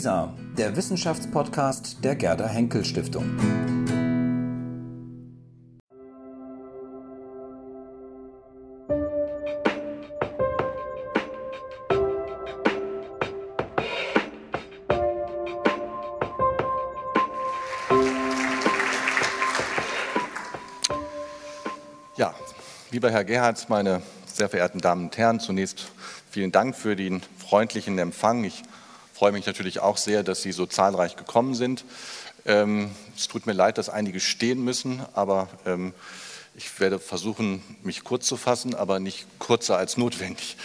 WISA, der Wissenschaftspodcast der Gerda Henkel Stiftung. Ja, lieber Herr Gerhardt, meine sehr verehrten Damen und Herren, zunächst vielen Dank für den freundlichen Empfang. Ich freue mich natürlich auch sehr, dass Sie so zahlreich gekommen sind. Ähm, es tut mir leid, dass einige stehen müssen, aber ähm, ich werde versuchen, mich kurz zu fassen, aber nicht kürzer als notwendig.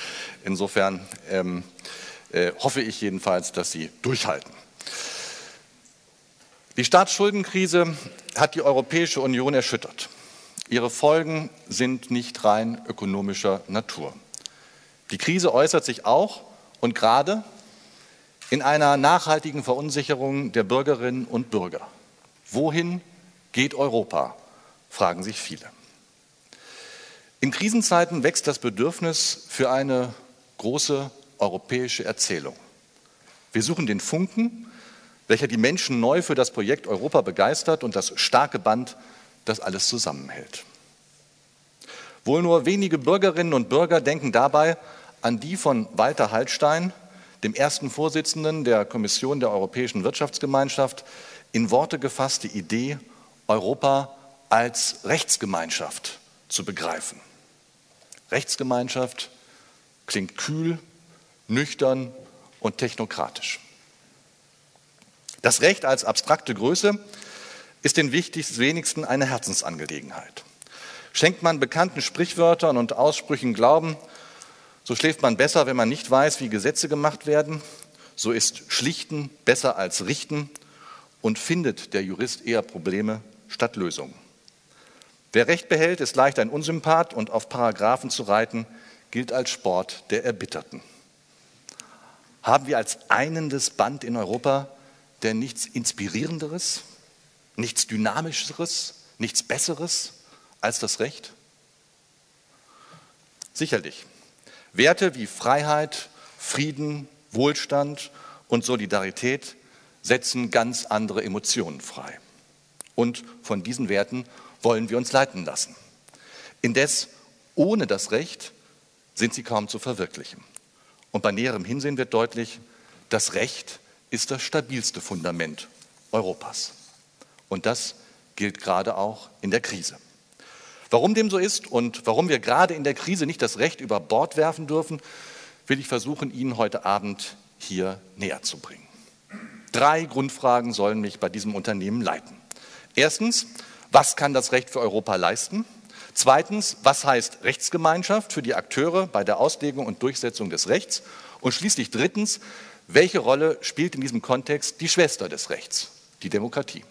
Insofern ähm, äh, hoffe ich jedenfalls, dass Sie durchhalten. Die Staatsschuldenkrise hat die Europäische Union erschüttert. Ihre Folgen sind nicht rein ökonomischer Natur. Die Krise äußert sich auch und gerade in einer nachhaltigen Verunsicherung der Bürgerinnen und Bürger. Wohin geht Europa? fragen sich viele. In Krisenzeiten wächst das Bedürfnis für eine große europäische Erzählung. Wir suchen den Funken, welcher die Menschen neu für das Projekt Europa begeistert und das starke Band, das alles zusammenhält. Wohl nur wenige Bürgerinnen und Bürger denken dabei an die von Walter Hallstein, dem ersten Vorsitzenden der Kommission der Europäischen Wirtschaftsgemeinschaft, in Worte gefasste Idee, Europa als Rechtsgemeinschaft zu begreifen. Rechtsgemeinschaft klingt kühl, nüchtern und technokratisch. Das Recht als abstrakte Größe ist den wenigsten eine Herzensangelegenheit. Schenkt man bekannten Sprichwörtern und Aussprüchen Glauben, so schläft man besser, wenn man nicht weiß, wie Gesetze gemacht werden. So ist Schlichten besser als Richten und findet der Jurist eher Probleme statt Lösungen. Wer Recht behält, ist leicht ein Unsympath und auf Paragraphen zu reiten, gilt als Sport der Erbitterten. Haben wir als einendes Band in Europa denn nichts Inspirierenderes, nichts Dynamischeres, nichts Besseres als das Recht? Sicherlich. Werte wie Freiheit, Frieden, Wohlstand und Solidarität setzen ganz andere Emotionen frei. Und von diesen Werten wollen wir uns leiten lassen. Indes ohne das Recht sind sie kaum zu verwirklichen. Und bei näherem Hinsehen wird deutlich, das Recht ist das stabilste Fundament Europas. Und das gilt gerade auch in der Krise. Warum dem so ist und warum wir gerade in der Krise nicht das Recht über Bord werfen dürfen, will ich versuchen, Ihnen heute Abend hier näher zu bringen. Drei Grundfragen sollen mich bei diesem Unternehmen leiten. Erstens, was kann das Recht für Europa leisten? Zweitens, was heißt Rechtsgemeinschaft für die Akteure bei der Auslegung und Durchsetzung des Rechts? Und schließlich drittens, welche Rolle spielt in diesem Kontext die Schwester des Rechts, die Demokratie?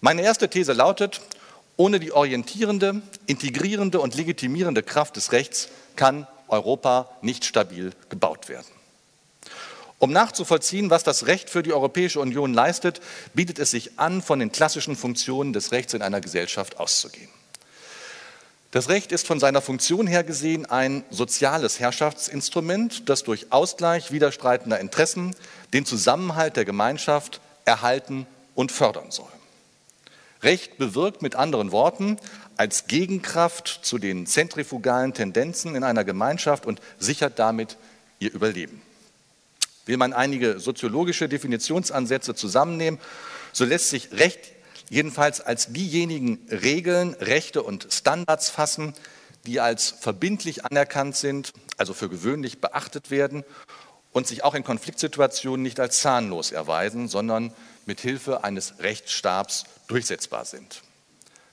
Meine erste These lautet, ohne die orientierende, integrierende und legitimierende Kraft des Rechts kann Europa nicht stabil gebaut werden. Um nachzuvollziehen, was das Recht für die Europäische Union leistet, bietet es sich an, von den klassischen Funktionen des Rechts in einer Gesellschaft auszugehen. Das Recht ist von seiner Funktion her gesehen ein soziales Herrschaftsinstrument, das durch Ausgleich widerstreitender Interessen den Zusammenhalt der Gemeinschaft erhalten und fördern soll. Recht bewirkt mit anderen Worten als Gegenkraft zu den zentrifugalen Tendenzen in einer Gemeinschaft und sichert damit ihr Überleben. Will man einige soziologische Definitionsansätze zusammennehmen, so lässt sich Recht jedenfalls als diejenigen Regeln, Rechte und Standards fassen, die als verbindlich anerkannt sind, also für gewöhnlich beachtet werden und sich auch in Konfliktsituationen nicht als zahnlos erweisen, sondern mit Hilfe eines Rechtsstabs durchsetzbar sind.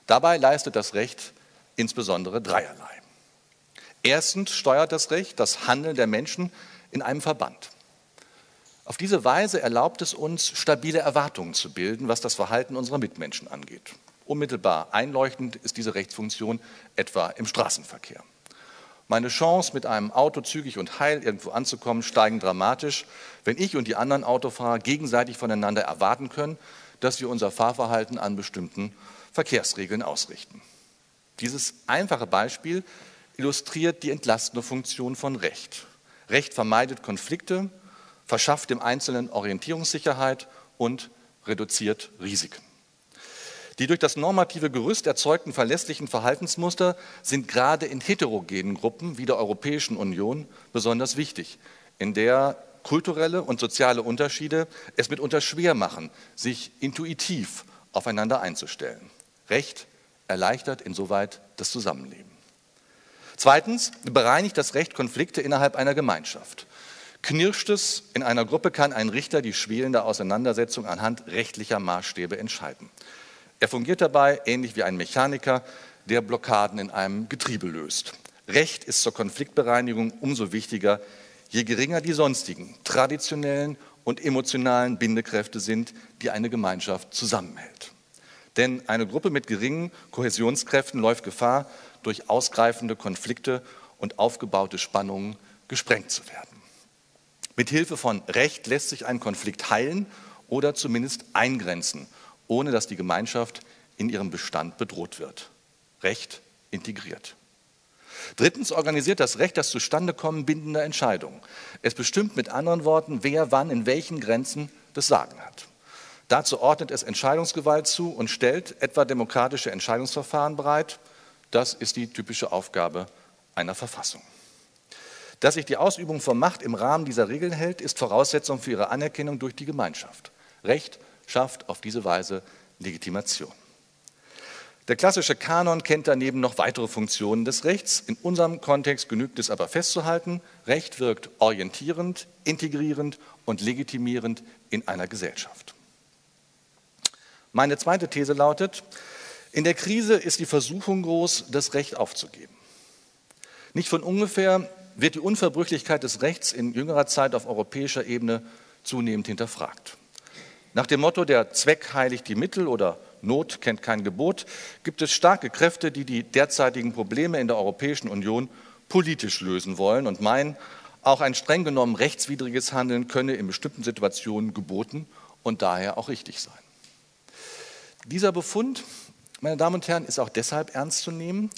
Dabei leistet das Recht insbesondere dreierlei. Erstens steuert das Recht das Handeln der Menschen in einem Verband. Auf diese Weise erlaubt es uns, stabile Erwartungen zu bilden, was das Verhalten unserer Mitmenschen angeht. Unmittelbar einleuchtend ist diese Rechtsfunktion etwa im Straßenverkehr. Meine Chance, mit einem Auto zügig und heil irgendwo anzukommen, steigen dramatisch, wenn ich und die anderen Autofahrer gegenseitig voneinander erwarten können, dass wir unser Fahrverhalten an bestimmten Verkehrsregeln ausrichten. Dieses einfache Beispiel illustriert die entlastende Funktion von Recht. Recht vermeidet Konflikte, verschafft dem Einzelnen Orientierungssicherheit und reduziert Risiken. Die durch das normative Gerüst erzeugten verlässlichen Verhaltensmuster sind gerade in heterogenen Gruppen wie der Europäischen Union besonders wichtig, in der kulturelle und soziale Unterschiede es mitunter schwer machen, sich intuitiv aufeinander einzustellen. Recht erleichtert insoweit das Zusammenleben. Zweitens bereinigt das Recht Konflikte innerhalb einer Gemeinschaft. Knirscht es in einer Gruppe, kann ein Richter die schwelende Auseinandersetzung anhand rechtlicher Maßstäbe entscheiden. Er fungiert dabei ähnlich wie ein Mechaniker, der Blockaden in einem Getriebe löst. Recht ist zur Konfliktbereinigung umso wichtiger, je geringer die sonstigen traditionellen und emotionalen Bindekräfte sind, die eine Gemeinschaft zusammenhält. Denn eine Gruppe mit geringen Kohäsionskräften läuft Gefahr, durch ausgreifende Konflikte und aufgebaute Spannungen gesprengt zu werden. Mit Hilfe von Recht lässt sich ein Konflikt heilen oder zumindest eingrenzen ohne dass die Gemeinschaft in ihrem Bestand bedroht wird. Recht integriert. Drittens organisiert das Recht das Zustandekommen bindender Entscheidungen. Es bestimmt mit anderen Worten, wer wann in welchen Grenzen das Sagen hat. Dazu ordnet es Entscheidungsgewalt zu und stellt etwa demokratische Entscheidungsverfahren bereit. Das ist die typische Aufgabe einer Verfassung. Dass sich die Ausübung von Macht im Rahmen dieser Regeln hält, ist Voraussetzung für ihre Anerkennung durch die Gemeinschaft. Recht schafft auf diese Weise Legitimation. Der klassische Kanon kennt daneben noch weitere Funktionen des Rechts. In unserem Kontext genügt es aber festzuhalten, Recht wirkt orientierend, integrierend und legitimierend in einer Gesellschaft. Meine zweite These lautet, in der Krise ist die Versuchung groß, das Recht aufzugeben. Nicht von ungefähr wird die Unverbrüchlichkeit des Rechts in jüngerer Zeit auf europäischer Ebene zunehmend hinterfragt. Nach dem Motto, der Zweck heiligt die Mittel oder Not kennt kein Gebot, gibt es starke Kräfte, die die derzeitigen Probleme in der Europäischen Union politisch lösen wollen und meinen, auch ein streng genommen rechtswidriges Handeln könne in bestimmten Situationen geboten und daher auch richtig sein. Dieser Befund, meine Damen und Herren, ist auch deshalb ernst zu nehmen,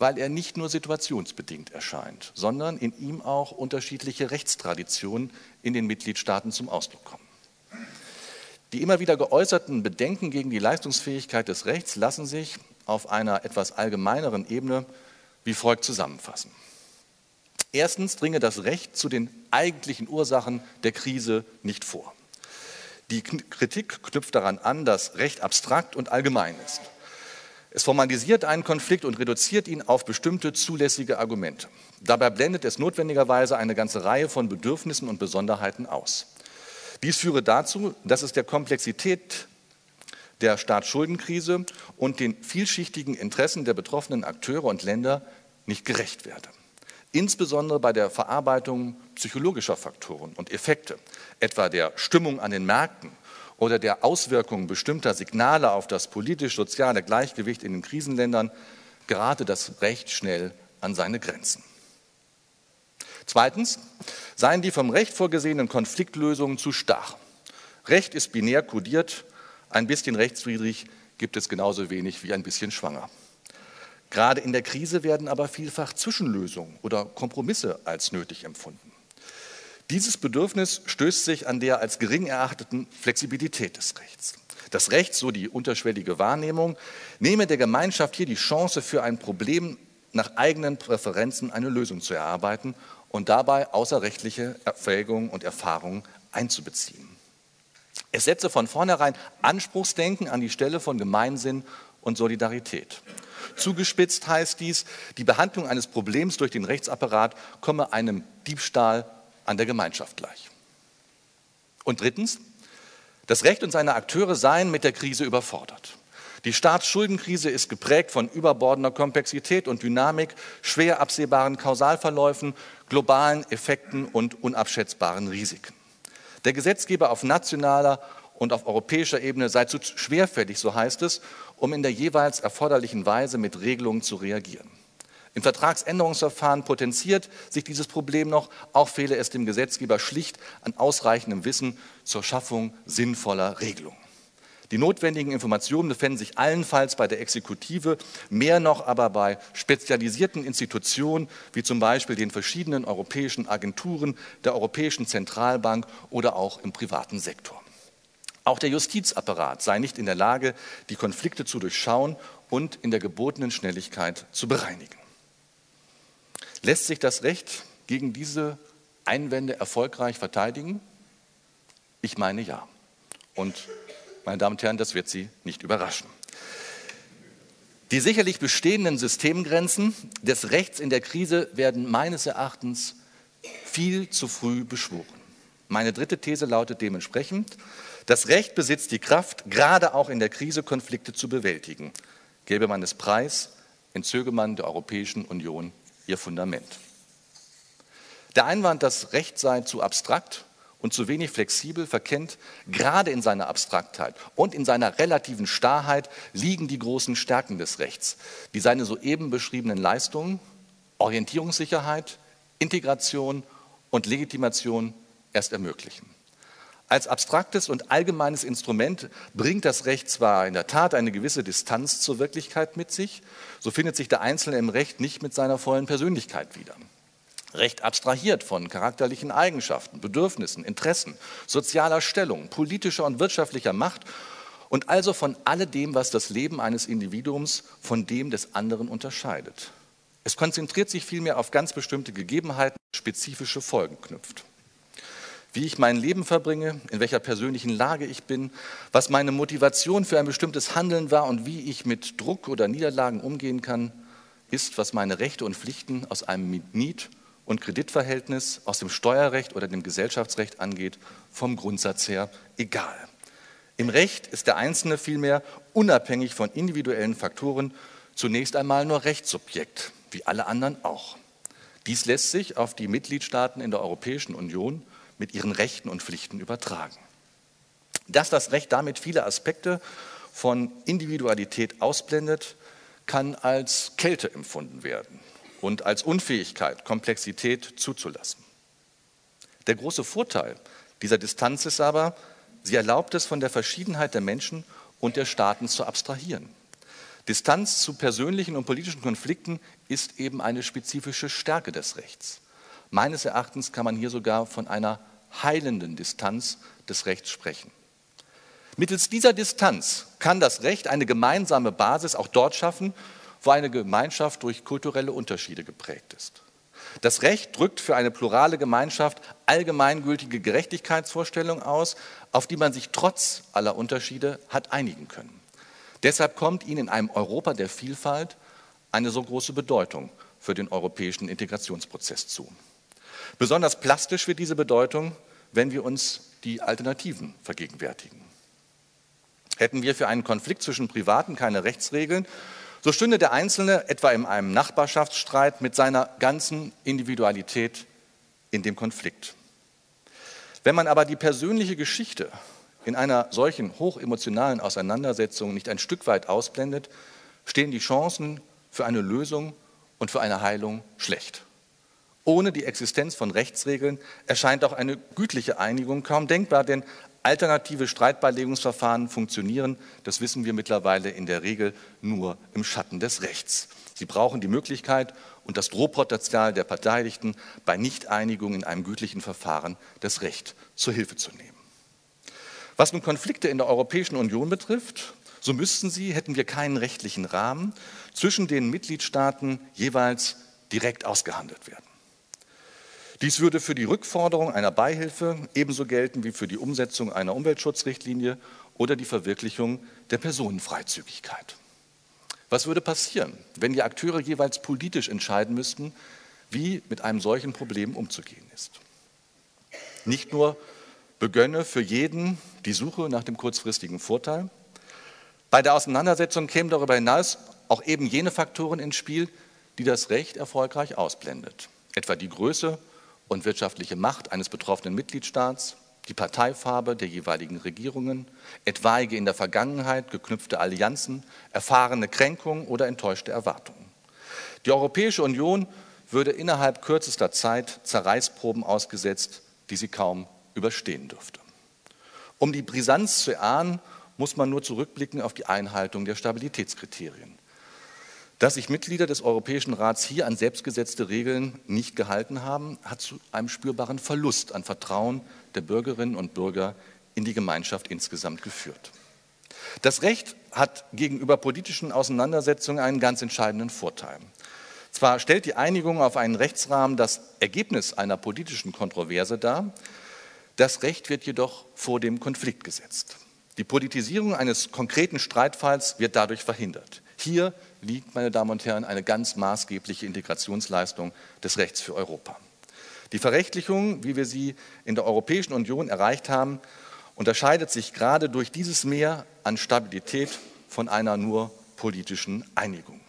weil er nicht nur situationsbedingt erscheint, sondern in ihm auch unterschiedliche Rechtstraditionen in den Mitgliedstaaten zum Ausdruck kommen. Die immer wieder geäußerten Bedenken gegen die Leistungsfähigkeit des Rechts lassen sich auf einer etwas allgemeineren Ebene wie folgt zusammenfassen. Erstens dringe das Recht zu den eigentlichen Ursachen der Krise nicht vor. Die Kritik knüpft daran an, dass Recht abstrakt und allgemein ist. Es formalisiert einen Konflikt und reduziert ihn auf bestimmte zulässige Argumente. Dabei blendet es notwendigerweise eine ganze Reihe von Bedürfnissen und Besonderheiten aus. Dies führe dazu, dass es der Komplexität der Staatsschuldenkrise und den vielschichtigen Interessen der betroffenen Akteure und Länder nicht gerecht werde. Insbesondere bei der Verarbeitung psychologischer Faktoren und Effekte, etwa der Stimmung an den Märkten oder der Auswirkungen bestimmter Signale auf das politisch-soziale Gleichgewicht in den Krisenländern, gerate das Recht schnell an seine Grenzen. Zweitens seien die vom Recht vorgesehenen Konfliktlösungen zu starr. Recht ist binär kodiert, ein bisschen rechtswidrig gibt es genauso wenig wie ein bisschen schwanger. Gerade in der Krise werden aber vielfach Zwischenlösungen oder Kompromisse als nötig empfunden. Dieses Bedürfnis stößt sich an der als gering erachteten Flexibilität des Rechts. Das Recht, so die unterschwellige Wahrnehmung, nehme der Gemeinschaft hier die Chance, für ein Problem nach eigenen Präferenzen eine Lösung zu erarbeiten und dabei außerrechtliche Erwägungen und Erfahrungen einzubeziehen. Es setze von vornherein Anspruchsdenken an die Stelle von Gemeinsinn und Solidarität. Zugespitzt heißt dies, die Behandlung eines Problems durch den Rechtsapparat komme einem Diebstahl an der Gemeinschaft gleich. Und drittens, das Recht und seine Akteure seien mit der Krise überfordert. Die Staatsschuldenkrise ist geprägt von überbordender Komplexität und Dynamik, schwer absehbaren Kausalverläufen, globalen Effekten und unabschätzbaren Risiken. Der Gesetzgeber auf nationaler und auf europäischer Ebene sei zu schwerfällig, so heißt es, um in der jeweils erforderlichen Weise mit Regelungen zu reagieren. Im Vertragsänderungsverfahren potenziert sich dieses Problem noch, auch fehle es dem Gesetzgeber schlicht an ausreichendem Wissen zur Schaffung sinnvoller Regelungen. Die notwendigen Informationen befinden sich allenfalls bei der Exekutive, mehr noch aber bei spezialisierten Institutionen wie zum Beispiel den verschiedenen europäischen Agenturen, der Europäischen Zentralbank oder auch im privaten Sektor. Auch der Justizapparat sei nicht in der Lage, die Konflikte zu durchschauen und in der gebotenen Schnelligkeit zu bereinigen. Lässt sich das Recht gegen diese Einwände erfolgreich verteidigen? Ich meine ja. Und meine Damen und Herren, das wird Sie nicht überraschen. Die sicherlich bestehenden Systemgrenzen des Rechts in der Krise werden meines Erachtens viel zu früh beschworen. Meine dritte These lautet dementsprechend, das Recht besitzt die Kraft, gerade auch in der Krise Konflikte zu bewältigen. Gäbe man es preis, entzöge man der Europäischen Union ihr Fundament. Der Einwand, das Recht sei zu abstrakt und zu wenig flexibel, verkennt, gerade in seiner Abstraktheit und in seiner relativen Starrheit liegen die großen Stärken des Rechts, die seine soeben beschriebenen Leistungen, Orientierungssicherheit, Integration und Legitimation erst ermöglichen. Als abstraktes und allgemeines Instrument bringt das Recht zwar in der Tat eine gewisse Distanz zur Wirklichkeit mit sich, so findet sich der Einzelne im Recht nicht mit seiner vollen Persönlichkeit wieder. Recht abstrahiert von charakterlichen Eigenschaften, Bedürfnissen, Interessen, sozialer Stellung, politischer und wirtschaftlicher Macht und also von alledem, was das Leben eines Individuums von dem des anderen unterscheidet. Es konzentriert sich vielmehr auf ganz bestimmte Gegebenheiten, spezifische Folgen knüpft wie ich mein Leben verbringe, in welcher persönlichen Lage ich bin, was meine Motivation für ein bestimmtes Handeln war und wie ich mit Druck oder Niederlagen umgehen kann, ist, was meine Rechte und Pflichten aus einem Miet- und Kreditverhältnis, aus dem Steuerrecht oder dem Gesellschaftsrecht angeht, vom Grundsatz her egal. Im Recht ist der Einzelne vielmehr unabhängig von individuellen Faktoren zunächst einmal nur Rechtssubjekt, wie alle anderen auch. Dies lässt sich auf die Mitgliedstaaten in der Europäischen Union mit ihren Rechten und Pflichten übertragen. Dass das Recht damit viele Aspekte von Individualität ausblendet, kann als Kälte empfunden werden und als Unfähigkeit, Komplexität zuzulassen. Der große Vorteil dieser Distanz ist aber, sie erlaubt es, von der Verschiedenheit der Menschen und der Staaten zu abstrahieren. Distanz zu persönlichen und politischen Konflikten ist eben eine spezifische Stärke des Rechts. Meines Erachtens kann man hier sogar von einer heilenden Distanz des Rechts sprechen. Mittels dieser Distanz kann das Recht eine gemeinsame Basis auch dort schaffen, wo eine Gemeinschaft durch kulturelle Unterschiede geprägt ist. Das Recht drückt für eine plurale Gemeinschaft allgemeingültige Gerechtigkeitsvorstellungen aus, auf die man sich trotz aller Unterschiede hat einigen können. Deshalb kommt ihnen in einem Europa der Vielfalt eine so große Bedeutung für den europäischen Integrationsprozess zu. Besonders plastisch wird diese Bedeutung, wenn wir uns die Alternativen vergegenwärtigen. Hätten wir für einen Konflikt zwischen Privaten keine Rechtsregeln, so stünde der Einzelne etwa in einem Nachbarschaftsstreit mit seiner ganzen Individualität in dem Konflikt. Wenn man aber die persönliche Geschichte in einer solchen hochemotionalen Auseinandersetzung nicht ein Stück weit ausblendet, stehen die Chancen für eine Lösung und für eine Heilung schlecht. Ohne die Existenz von Rechtsregeln erscheint auch eine gütliche Einigung kaum denkbar, denn alternative Streitbeilegungsverfahren funktionieren, das wissen wir mittlerweile in der Regel nur im Schatten des Rechts. Sie brauchen die Möglichkeit und das Drohpotenzial der Beteiligten, bei Nichteinigung in einem gütlichen Verfahren das Recht zur Hilfe zu nehmen. Was nun Konflikte in der Europäischen Union betrifft, so müssten sie, hätten wir keinen rechtlichen Rahmen, zwischen den Mitgliedstaaten jeweils direkt ausgehandelt werden. Dies würde für die Rückforderung einer Beihilfe ebenso gelten wie für die Umsetzung einer Umweltschutzrichtlinie oder die Verwirklichung der Personenfreizügigkeit. Was würde passieren, wenn die Akteure jeweils politisch entscheiden müssten, wie mit einem solchen Problem umzugehen ist? Nicht nur begönne für jeden die Suche nach dem kurzfristigen Vorteil. Bei der Auseinandersetzung kämen darüber hinaus auch eben jene Faktoren ins Spiel, die das Recht erfolgreich ausblendet, etwa die Größe und wirtschaftliche Macht eines betroffenen Mitgliedstaats, die Parteifarbe der jeweiligen Regierungen, etwaige in der Vergangenheit geknüpfte Allianzen, erfahrene Kränkungen oder enttäuschte Erwartungen. Die Europäische Union würde innerhalb kürzester Zeit Zerreißproben ausgesetzt, die sie kaum überstehen dürfte. Um die Brisanz zu erahnen, muss man nur zurückblicken auf die Einhaltung der Stabilitätskriterien. Dass sich Mitglieder des Europäischen Rats hier an selbstgesetzte Regeln nicht gehalten haben, hat zu einem spürbaren Verlust an Vertrauen der Bürgerinnen und Bürger in die Gemeinschaft insgesamt geführt. Das Recht hat gegenüber politischen Auseinandersetzungen einen ganz entscheidenden Vorteil. Zwar stellt die Einigung auf einen Rechtsrahmen das Ergebnis einer politischen Kontroverse dar, das Recht wird jedoch vor dem Konflikt gesetzt. Die Politisierung eines konkreten Streitfalls wird dadurch verhindert. Hier liegt, meine Damen und Herren, eine ganz maßgebliche Integrationsleistung des Rechts für Europa. Die Verrechtlichung, wie wir sie in der Europäischen Union erreicht haben, unterscheidet sich gerade durch dieses Mehr an Stabilität von einer nur politischen Einigung.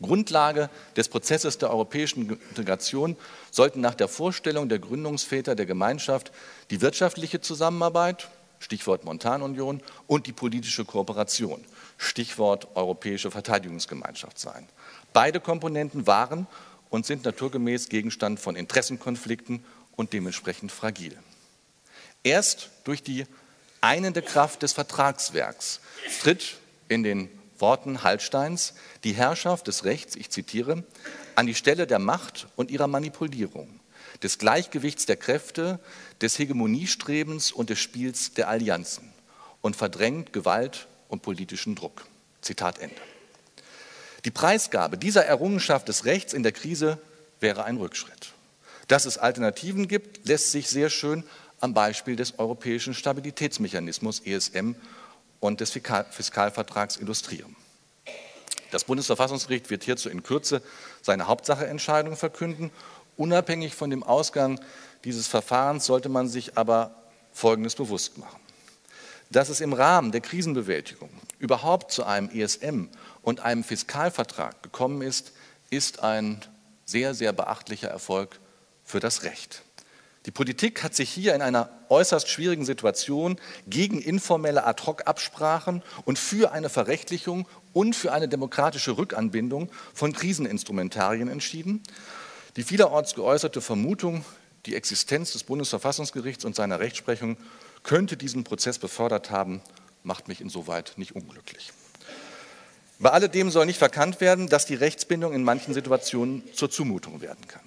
Grundlage des Prozesses der europäischen Integration sollten nach der Vorstellung der Gründungsväter der Gemeinschaft die wirtschaftliche Zusammenarbeit, Stichwort Montanunion, und die politische Kooperation, Stichwort Europäische Verteidigungsgemeinschaft sein. Beide Komponenten waren und sind naturgemäß Gegenstand von Interessenkonflikten und dementsprechend fragil. Erst durch die einende Kraft des Vertragswerks tritt in den Worten Hallsteins die Herrschaft des Rechts, ich zitiere, an die Stelle der Macht und ihrer Manipulierung, des Gleichgewichts der Kräfte, des Hegemoniestrebens und des Spiels der Allianzen und verdrängt Gewalt und politischen Druck. Zitat Ende. Die Preisgabe dieser Errungenschaft des Rechts in der Krise wäre ein Rückschritt. Dass es Alternativen gibt, lässt sich sehr schön am Beispiel des Europäischen Stabilitätsmechanismus ESM und des Fiskalvertrags illustrieren. Das Bundesverfassungsgericht wird hierzu in Kürze seine Hauptsacheentscheidung verkünden. Unabhängig von dem Ausgang dieses Verfahrens sollte man sich aber Folgendes bewusst machen. Dass es im Rahmen der Krisenbewältigung überhaupt zu einem ESM und einem Fiskalvertrag gekommen ist, ist ein sehr, sehr beachtlicher Erfolg für das Recht. Die Politik hat sich hier in einer äußerst schwierigen Situation gegen informelle Ad-hoc-Absprachen und für eine Verrechtlichung und für eine demokratische Rückanbindung von Kriseninstrumentarien entschieden. Die vielerorts geäußerte Vermutung, die Existenz des Bundesverfassungsgerichts und seiner Rechtsprechung könnte diesen Prozess befördert haben, macht mich insoweit nicht unglücklich. Bei alledem soll nicht verkannt werden, dass die Rechtsbindung in manchen Situationen zur Zumutung werden kann.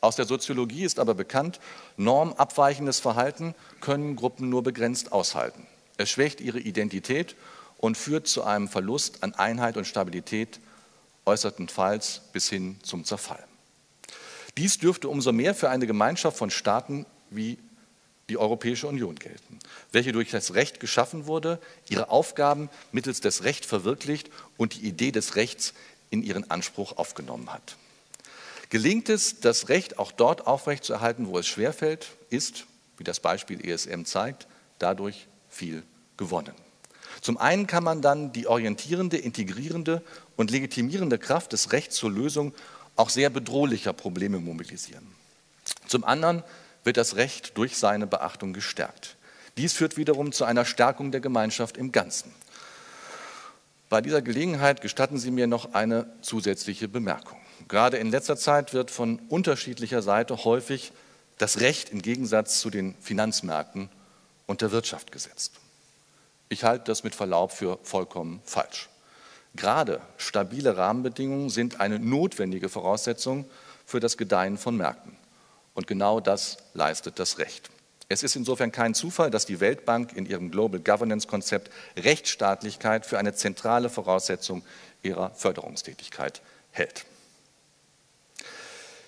Aus der Soziologie ist aber bekannt, normabweichendes Verhalten können Gruppen nur begrenzt aushalten. Es schwächt ihre Identität und führt zu einem Verlust an Einheit und Stabilität, äußertenfalls bis hin zum Zerfall. Dies dürfte umso mehr für eine Gemeinschaft von Staaten wie die Europäische Union gelten, welche durch das Recht geschaffen wurde, ihre Aufgaben mittels des Rechts verwirklicht und die Idee des Rechts in ihren Anspruch aufgenommen hat. Gelingt es, das Recht auch dort aufrechtzuerhalten, wo es schwerfällt, ist, wie das Beispiel ESM zeigt, dadurch viel gewonnen. Zum einen kann man dann die orientierende, integrierende und legitimierende Kraft des Rechts zur Lösung auch sehr bedrohlicher Probleme mobilisieren. Zum anderen wird das Recht durch seine Beachtung gestärkt. Dies führt wiederum zu einer Stärkung der Gemeinschaft im Ganzen. Bei dieser Gelegenheit gestatten Sie mir noch eine zusätzliche Bemerkung. Gerade in letzter Zeit wird von unterschiedlicher Seite häufig das Recht im Gegensatz zu den Finanzmärkten und der Wirtschaft gesetzt. Ich halte das mit Verlaub für vollkommen falsch. Gerade stabile Rahmenbedingungen sind eine notwendige Voraussetzung für das Gedeihen von Märkten. Und genau das leistet das Recht. Es ist insofern kein Zufall, dass die Weltbank in ihrem Global Governance Konzept Rechtsstaatlichkeit für eine zentrale Voraussetzung ihrer Förderungstätigkeit hält.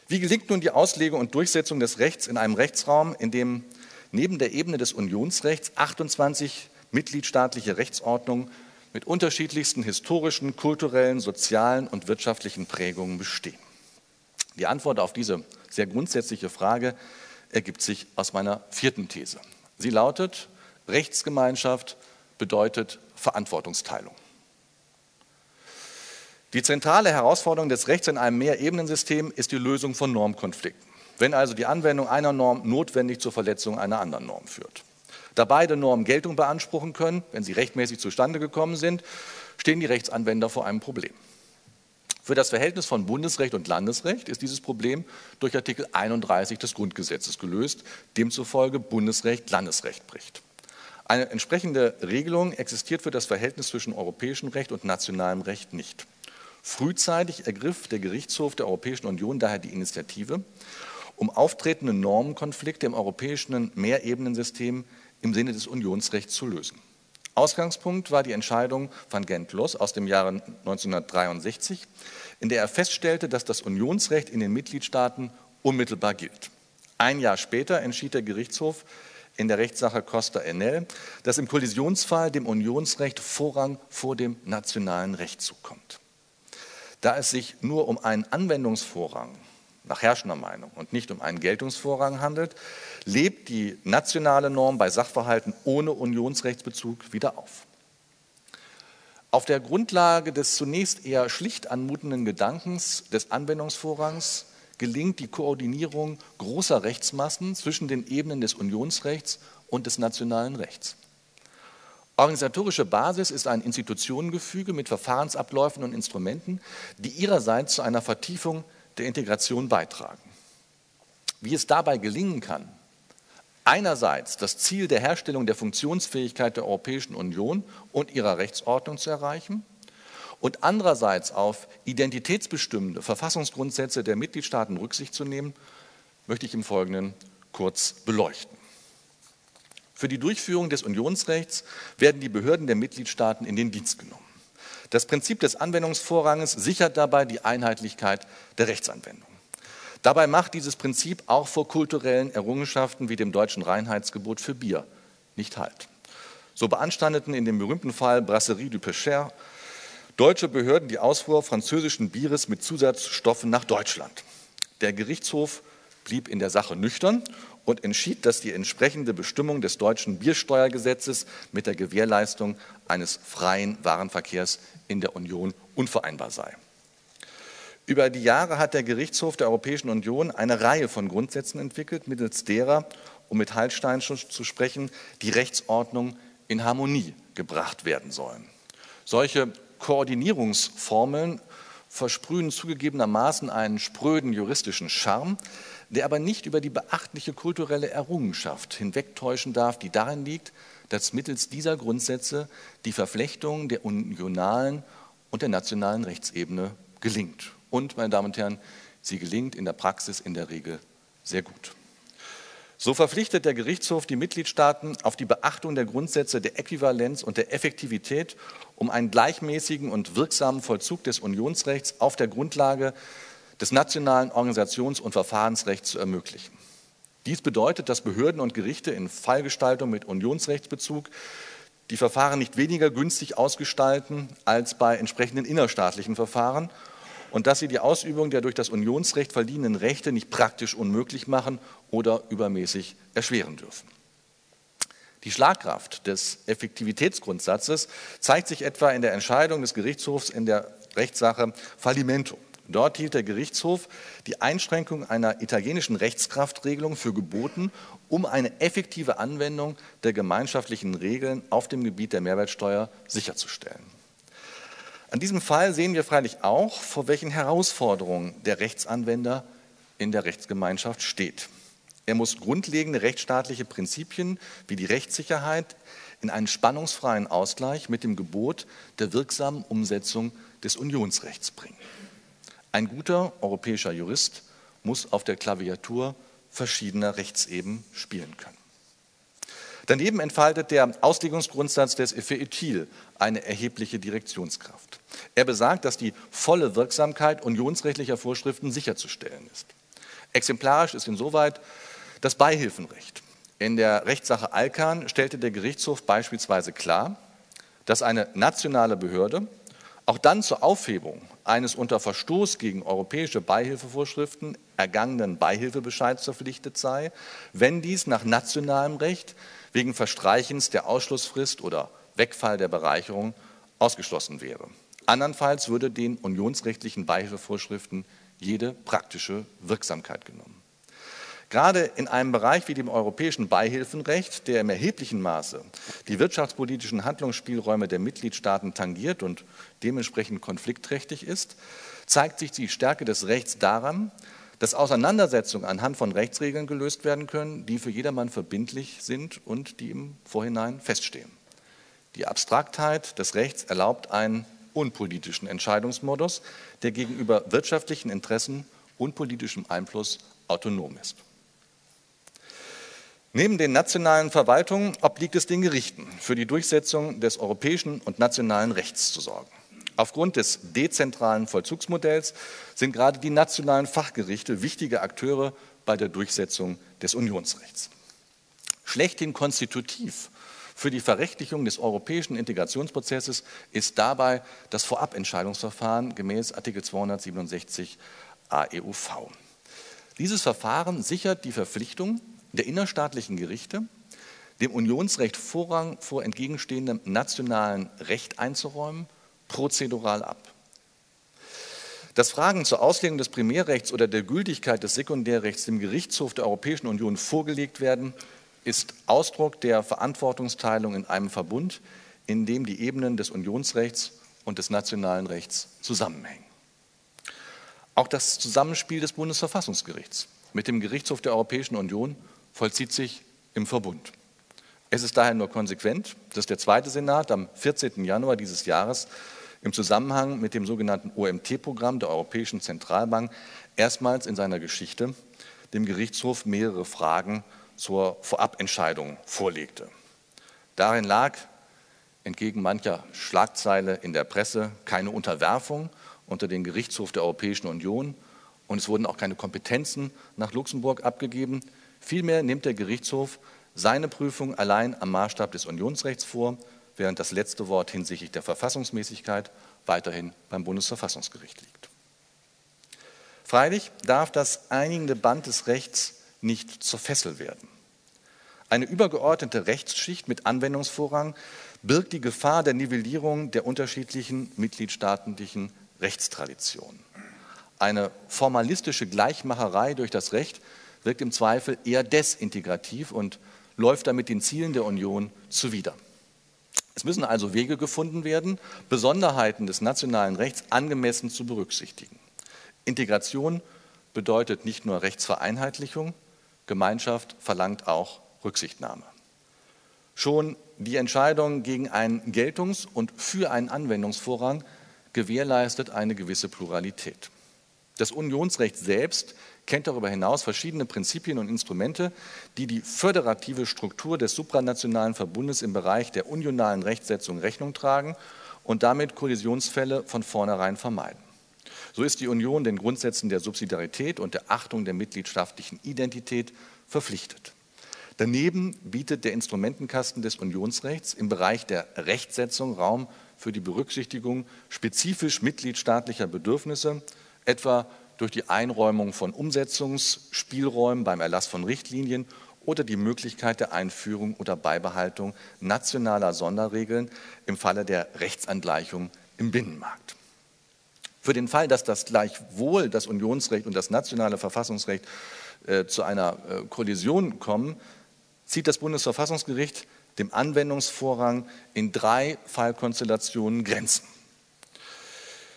Wie gelingt nun die Auslegung und Durchsetzung des Rechts in einem Rechtsraum, in dem neben der Ebene des Unionsrechts 28 mitgliedstaatliche Rechtsordnungen mit unterschiedlichsten historischen, kulturellen, sozialen und wirtschaftlichen Prägungen bestehen? Die Antwort auf diese sehr grundsätzliche Frage ergibt sich aus meiner vierten These. Sie lautet, Rechtsgemeinschaft bedeutet Verantwortungsteilung. Die zentrale Herausforderung des Rechts in einem Mehrebenensystem ist die Lösung von Normkonflikten. Wenn also die Anwendung einer Norm notwendig zur Verletzung einer anderen Norm führt. Da beide Normen Geltung beanspruchen können, wenn sie rechtmäßig zustande gekommen sind, stehen die Rechtsanwender vor einem Problem. Für das Verhältnis von Bundesrecht und Landesrecht ist dieses Problem durch Artikel 31 des Grundgesetzes gelöst, demzufolge Bundesrecht Landesrecht bricht. Eine entsprechende Regelung existiert für das Verhältnis zwischen europäischem Recht und nationalem Recht nicht. Frühzeitig ergriff der Gerichtshof der Europäischen Union daher die Initiative, um auftretende Normenkonflikte im europäischen Mehrebenensystem im Sinne des Unionsrechts zu lösen. Ausgangspunkt war die Entscheidung von Gent-Loss aus dem Jahre 1963, in der er feststellte, dass das Unionsrecht in den Mitgliedstaaten unmittelbar gilt. Ein Jahr später entschied der Gerichtshof in der Rechtssache Costa Enel, dass im Kollisionsfall dem Unionsrecht Vorrang vor dem nationalen Recht zukommt. Da es sich nur um einen Anwendungsvorrang nach herrschender Meinung und nicht um einen Geltungsvorrang handelt, lebt die nationale Norm bei Sachverhalten ohne Unionsrechtsbezug wieder auf. Auf der Grundlage des zunächst eher schlicht anmutenden Gedankens des Anwendungsvorrangs gelingt die Koordinierung großer Rechtsmassen zwischen den Ebenen des Unionsrechts und des nationalen Rechts. Organisatorische Basis ist ein Institutionengefüge mit Verfahrensabläufen und Instrumenten, die ihrerseits zu einer Vertiefung der Integration beitragen. Wie es dabei gelingen kann, einerseits das Ziel der Herstellung der Funktionsfähigkeit der Europäischen Union und ihrer Rechtsordnung zu erreichen und andererseits auf identitätsbestimmende Verfassungsgrundsätze der Mitgliedstaaten Rücksicht zu nehmen, möchte ich im Folgenden kurz beleuchten. Für die Durchführung des Unionsrechts werden die Behörden der Mitgliedstaaten in den Dienst genommen. Das Prinzip des Anwendungsvorranges sichert dabei die Einheitlichkeit der Rechtsanwendung. Dabei macht dieses Prinzip auch vor kulturellen Errungenschaften wie dem deutschen Reinheitsgebot für Bier nicht Halt. So beanstandeten in dem berühmten Fall Brasserie du Pécher deutsche Behörden die Ausfuhr französischen Bieres mit Zusatzstoffen nach Deutschland. Der Gerichtshof blieb in der Sache nüchtern und entschied, dass die entsprechende Bestimmung des deutschen Biersteuergesetzes mit der Gewährleistung eines freien Warenverkehrs in der Union unvereinbar sei. Über die Jahre hat der Gerichtshof der Europäischen Union eine Reihe von Grundsätzen entwickelt, mittels derer, um mit Heilstein zu sprechen, die Rechtsordnung in Harmonie gebracht werden sollen. Solche Koordinierungsformeln versprühen zugegebenermaßen einen spröden juristischen Charme, der aber nicht über die beachtliche kulturelle Errungenschaft hinwegtäuschen darf, die darin liegt, dass mittels dieser Grundsätze die Verflechtung der unionalen und der nationalen Rechtsebene gelingt. Und, meine Damen und Herren, sie gelingt in der Praxis in der Regel sehr gut. So verpflichtet der Gerichtshof die Mitgliedstaaten auf die Beachtung der Grundsätze der Äquivalenz und der Effektivität, um einen gleichmäßigen und wirksamen Vollzug des Unionsrechts auf der Grundlage des nationalen Organisations- und Verfahrensrechts zu ermöglichen. Dies bedeutet, dass Behörden und Gerichte in Fallgestaltung mit Unionsrechtsbezug die Verfahren nicht weniger günstig ausgestalten als bei entsprechenden innerstaatlichen Verfahren und dass sie die Ausübung der durch das Unionsrecht verliehenen Rechte nicht praktisch unmöglich machen oder übermäßig erschweren dürfen. Die Schlagkraft des Effektivitätsgrundsatzes zeigt sich etwa in der Entscheidung des Gerichtshofs in der Rechtssache Fallimento. Dort hielt der Gerichtshof die Einschränkung einer italienischen Rechtskraftregelung für geboten, um eine effektive Anwendung der gemeinschaftlichen Regeln auf dem Gebiet der Mehrwertsteuer sicherzustellen. An diesem Fall sehen wir freilich auch, vor welchen Herausforderungen der Rechtsanwender in der Rechtsgemeinschaft steht. Er muss grundlegende rechtsstaatliche Prinzipien wie die Rechtssicherheit in einen spannungsfreien Ausgleich mit dem Gebot der wirksamen Umsetzung des Unionsrechts bringen. Ein guter europäischer Jurist muss auf der Klaviatur verschiedener Rechtseben spielen können. Daneben entfaltet der Auslegungsgrundsatz des Effet utile eine erhebliche Direktionskraft. Er besagt, dass die volle Wirksamkeit unionsrechtlicher Vorschriften sicherzustellen ist. Exemplarisch ist insoweit das Beihilfenrecht. In der Rechtssache Alkan stellte der Gerichtshof beispielsweise klar, dass eine nationale Behörde auch dann zur Aufhebung eines unter Verstoß gegen europäische Beihilfevorschriften ergangenen Beihilfebescheids verpflichtet sei, wenn dies nach nationalem Recht wegen Verstreichens der Ausschlussfrist oder Wegfall der Bereicherung ausgeschlossen wäre. Andernfalls würde den unionsrechtlichen Beihilfevorschriften jede praktische Wirksamkeit genommen. Gerade in einem Bereich wie dem europäischen Beihilfenrecht, der im erheblichen Maße die wirtschaftspolitischen Handlungsspielräume der Mitgliedstaaten tangiert und dementsprechend konfliktträchtig ist, zeigt sich die Stärke des Rechts daran, dass Auseinandersetzungen anhand von Rechtsregeln gelöst werden können, die für jedermann verbindlich sind und die im Vorhinein feststehen. Die Abstraktheit des Rechts erlaubt einen unpolitischen Entscheidungsmodus, der gegenüber wirtschaftlichen Interessen und politischem Einfluss autonom ist. Neben den nationalen Verwaltungen obliegt es den Gerichten, für die Durchsetzung des europäischen und nationalen Rechts zu sorgen. Aufgrund des dezentralen Vollzugsmodells sind gerade die nationalen Fachgerichte wichtige Akteure bei der Durchsetzung des Unionsrechts. Schlechthin konstitutiv für die Verrechtlichung des europäischen Integrationsprozesses ist dabei das Vorabentscheidungsverfahren gemäß Artikel 267 AEUV. Dieses Verfahren sichert die Verpflichtung der innerstaatlichen Gerichte, dem Unionsrecht Vorrang vor entgegenstehendem nationalen Recht einzuräumen prozedural ab. Dass Fragen zur Auslegung des Primärrechts oder der Gültigkeit des Sekundärrechts dem Gerichtshof der Europäischen Union vorgelegt werden, ist Ausdruck der Verantwortungsteilung in einem Verbund, in dem die Ebenen des Unionsrechts und des nationalen Rechts zusammenhängen. Auch das Zusammenspiel des Bundesverfassungsgerichts mit dem Gerichtshof der Europäischen Union vollzieht sich im Verbund. Es ist daher nur konsequent, dass der Zweite Senat am 14. Januar dieses Jahres im Zusammenhang mit dem sogenannten OMT-Programm der Europäischen Zentralbank erstmals in seiner Geschichte dem Gerichtshof mehrere Fragen zur Vorabentscheidung vorlegte. Darin lag entgegen mancher Schlagzeile in der Presse keine Unterwerfung unter den Gerichtshof der Europäischen Union und es wurden auch keine Kompetenzen nach Luxemburg abgegeben. Vielmehr nimmt der Gerichtshof seine Prüfung allein am Maßstab des Unionsrechts vor, während das letzte Wort hinsichtlich der Verfassungsmäßigkeit weiterhin beim Bundesverfassungsgericht liegt. Freilich darf das einigende Band des Rechts nicht zur Fessel werden. Eine übergeordnete Rechtsschicht mit Anwendungsvorrang birgt die Gefahr der Nivellierung der unterschiedlichen mitgliedstaatlichen Rechtstraditionen. Eine formalistische Gleichmacherei durch das Recht wirkt im Zweifel eher desintegrativ und läuft damit den Zielen der Union zuwider. Es müssen also Wege gefunden werden, Besonderheiten des nationalen Rechts angemessen zu berücksichtigen. Integration bedeutet nicht nur Rechtsvereinheitlichung, Gemeinschaft verlangt auch Rücksichtnahme. Schon die Entscheidung gegen einen Geltungs- und für einen Anwendungsvorrang gewährleistet eine gewisse Pluralität. Das Unionsrecht selbst kennt darüber hinaus verschiedene Prinzipien und Instrumente, die die föderative Struktur des supranationalen Verbundes im Bereich der unionalen Rechtsetzung Rechnung tragen und damit Kollisionsfälle von vornherein vermeiden. So ist die Union den Grundsätzen der Subsidiarität und der Achtung der mitgliedschaftlichen Identität verpflichtet. Daneben bietet der Instrumentenkasten des Unionsrechts im Bereich der Rechtsetzung Raum für die Berücksichtigung spezifisch mitgliedstaatlicher Bedürfnisse, etwa durch die Einräumung von Umsetzungsspielräumen beim Erlass von Richtlinien oder die Möglichkeit der Einführung oder Beibehaltung nationaler Sonderregeln im Falle der Rechtsangleichung im Binnenmarkt. Für den Fall, dass das gleichwohl das Unionsrecht und das nationale Verfassungsrecht äh, zu einer äh, Kollision kommen, zieht das Bundesverfassungsgericht dem Anwendungsvorrang in drei Fallkonstellationen Grenzen.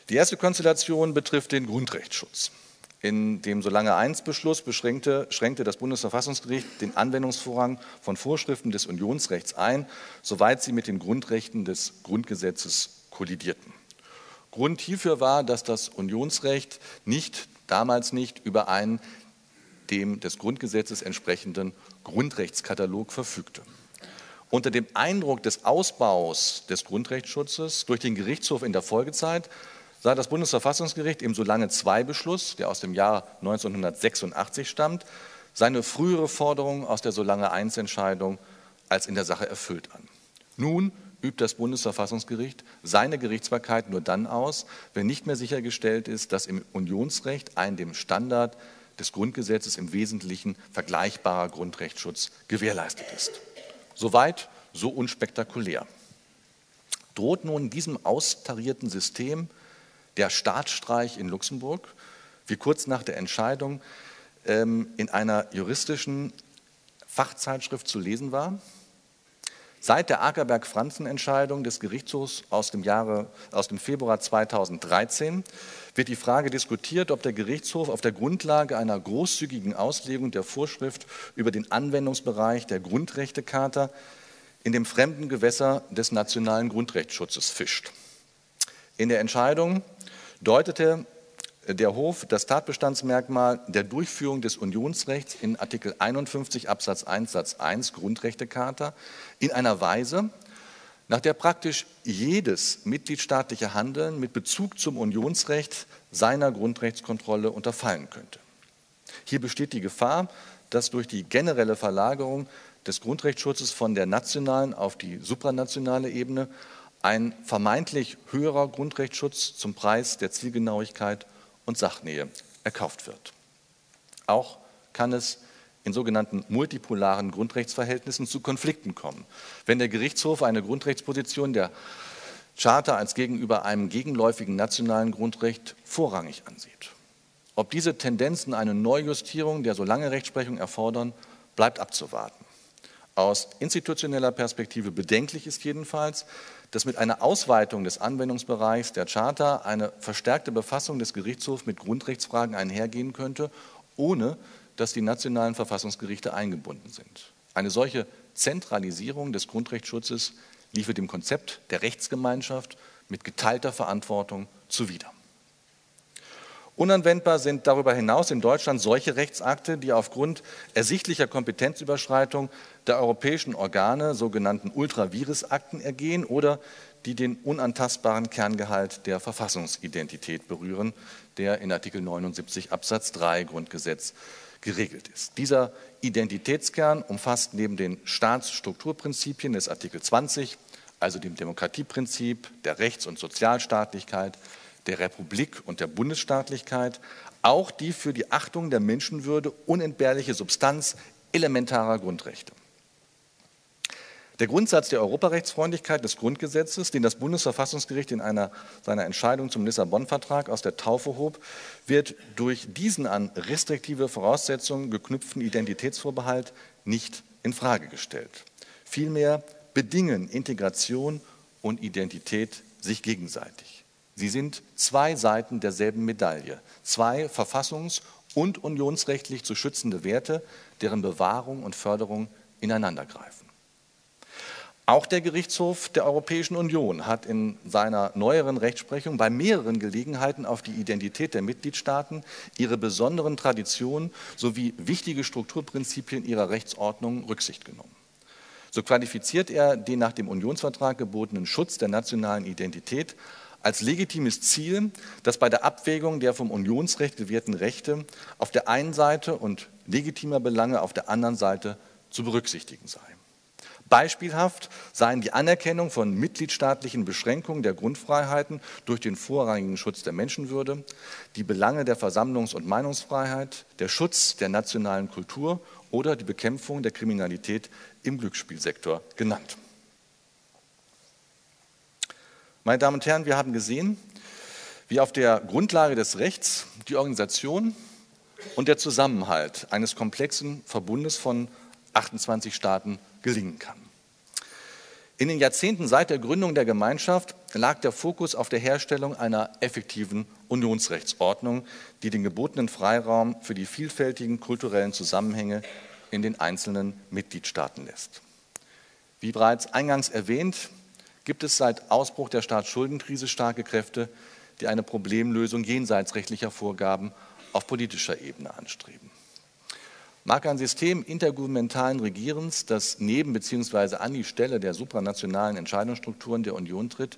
Die erste Konstellation betrifft den Grundrechtsschutz. In dem Solange 1 Beschluss beschränkte, schränkte das Bundesverfassungsgericht den Anwendungsvorrang von Vorschriften des Unionsrechts ein, soweit sie mit den Grundrechten des Grundgesetzes kollidierten. Grund hierfür war, dass das Unionsrecht nicht, damals nicht über einen dem des Grundgesetzes entsprechenden Grundrechtskatalog verfügte. Unter dem Eindruck des Ausbaus des Grundrechtsschutzes durch den Gerichtshof in der Folgezeit sah das Bundesverfassungsgericht im Solange-II-Beschluss, der aus dem Jahr 1986 stammt, seine frühere Forderung aus der Solange-I-Entscheidung als in der Sache erfüllt an. Nun übt das Bundesverfassungsgericht seine Gerichtsbarkeit nur dann aus, wenn nicht mehr sichergestellt ist, dass im Unionsrecht ein dem Standard des Grundgesetzes im Wesentlichen vergleichbarer Grundrechtsschutz gewährleistet ist. Soweit, so unspektakulär. Droht nun diesem austarierten System der Staatsstreich in Luxemburg, wie kurz nach der Entscheidung ähm, in einer juristischen Fachzeitschrift zu lesen war. Seit der Ackerberg-Franzen-Entscheidung des Gerichtshofs aus dem, Jahre, aus dem Februar 2013 wird die Frage diskutiert, ob der Gerichtshof auf der Grundlage einer großzügigen Auslegung der Vorschrift über den Anwendungsbereich der Grundrechtecharta in dem fremden Gewässer des nationalen Grundrechtsschutzes fischt. In der Entscheidung deutete der Hof das Tatbestandsmerkmal der Durchführung des Unionsrechts in Artikel 51 Absatz 1 Satz 1 Grundrechtecharta in einer Weise, nach der praktisch jedes mitgliedstaatliche Handeln mit Bezug zum Unionsrecht seiner Grundrechtskontrolle unterfallen könnte. Hier besteht die Gefahr, dass durch die generelle Verlagerung des Grundrechtsschutzes von der nationalen auf die supranationale Ebene ein vermeintlich höherer Grundrechtsschutz zum Preis der Zielgenauigkeit und Sachnähe erkauft wird. Auch kann es in sogenannten multipolaren Grundrechtsverhältnissen zu Konflikten kommen. Wenn der Gerichtshof eine Grundrechtsposition der Charta als gegenüber einem gegenläufigen nationalen Grundrecht vorrangig ansieht. Ob diese Tendenzen eine Neujustierung der so lange Rechtsprechung erfordern, bleibt abzuwarten. Aus institutioneller Perspektive bedenklich ist jedenfalls, dass mit einer Ausweitung des Anwendungsbereichs der Charta eine verstärkte Befassung des Gerichtshofs mit Grundrechtsfragen einhergehen könnte, ohne dass die nationalen Verfassungsgerichte eingebunden sind. Eine solche Zentralisierung des Grundrechtsschutzes liefe dem Konzept der Rechtsgemeinschaft mit geteilter Verantwortung zuwider. Unanwendbar sind darüber hinaus in Deutschland solche Rechtsakte, die aufgrund ersichtlicher Kompetenzüberschreitung der europäischen Organe, sogenannten Ultravirus-Akten, ergehen oder die den unantastbaren Kerngehalt der Verfassungsidentität berühren, der in Artikel 79 Absatz 3 Grundgesetz geregelt ist. Dieser Identitätskern umfasst neben den Staatsstrukturprinzipien des Artikel 20, also dem Demokratieprinzip, der Rechts- und Sozialstaatlichkeit, der Republik und der Bundesstaatlichkeit auch die für die Achtung der Menschenwürde unentbehrliche Substanz elementarer Grundrechte. Der Grundsatz der Europarechtsfreundlichkeit des Grundgesetzes, den das Bundesverfassungsgericht in einer, seiner Entscheidung zum Lissabon-Vertrag aus der Taufe hob, wird durch diesen an restriktive Voraussetzungen geknüpften Identitätsvorbehalt nicht in Frage gestellt. Vielmehr bedingen Integration und Identität sich gegenseitig. Sie sind zwei Seiten derselben Medaille, zwei verfassungs- und unionsrechtlich zu schützende Werte, deren Bewahrung und Förderung ineinandergreifen. Auch der Gerichtshof der Europäischen Union hat in seiner neueren Rechtsprechung bei mehreren Gelegenheiten auf die Identität der Mitgliedstaaten, ihre besonderen Traditionen sowie wichtige Strukturprinzipien ihrer Rechtsordnung Rücksicht genommen. So qualifiziert er den nach dem Unionsvertrag gebotenen Schutz der nationalen Identität als legitimes Ziel, das bei der Abwägung der vom Unionsrecht gewährten Rechte auf der einen Seite und legitimer Belange auf der anderen Seite zu berücksichtigen sei. Beispielhaft seien die Anerkennung von mitgliedstaatlichen Beschränkungen der Grundfreiheiten durch den vorrangigen Schutz der Menschenwürde, die Belange der Versammlungs- und Meinungsfreiheit, der Schutz der nationalen Kultur oder die Bekämpfung der Kriminalität im Glücksspielsektor genannt. Meine Damen und Herren, wir haben gesehen, wie auf der Grundlage des Rechts die Organisation und der Zusammenhalt eines komplexen Verbundes von 28 Staaten gelingen kann. In den Jahrzehnten seit der Gründung der Gemeinschaft lag der Fokus auf der Herstellung einer effektiven Unionsrechtsordnung, die den gebotenen Freiraum für die vielfältigen kulturellen Zusammenhänge in den einzelnen Mitgliedstaaten lässt. Wie bereits eingangs erwähnt, gibt es seit Ausbruch der Staatsschuldenkrise starke Kräfte, die eine Problemlösung jenseits rechtlicher Vorgaben auf politischer Ebene anstreben. Mag ein System intergouvernementalen Regierens, das neben bzw. an die Stelle der supranationalen Entscheidungsstrukturen der Union tritt,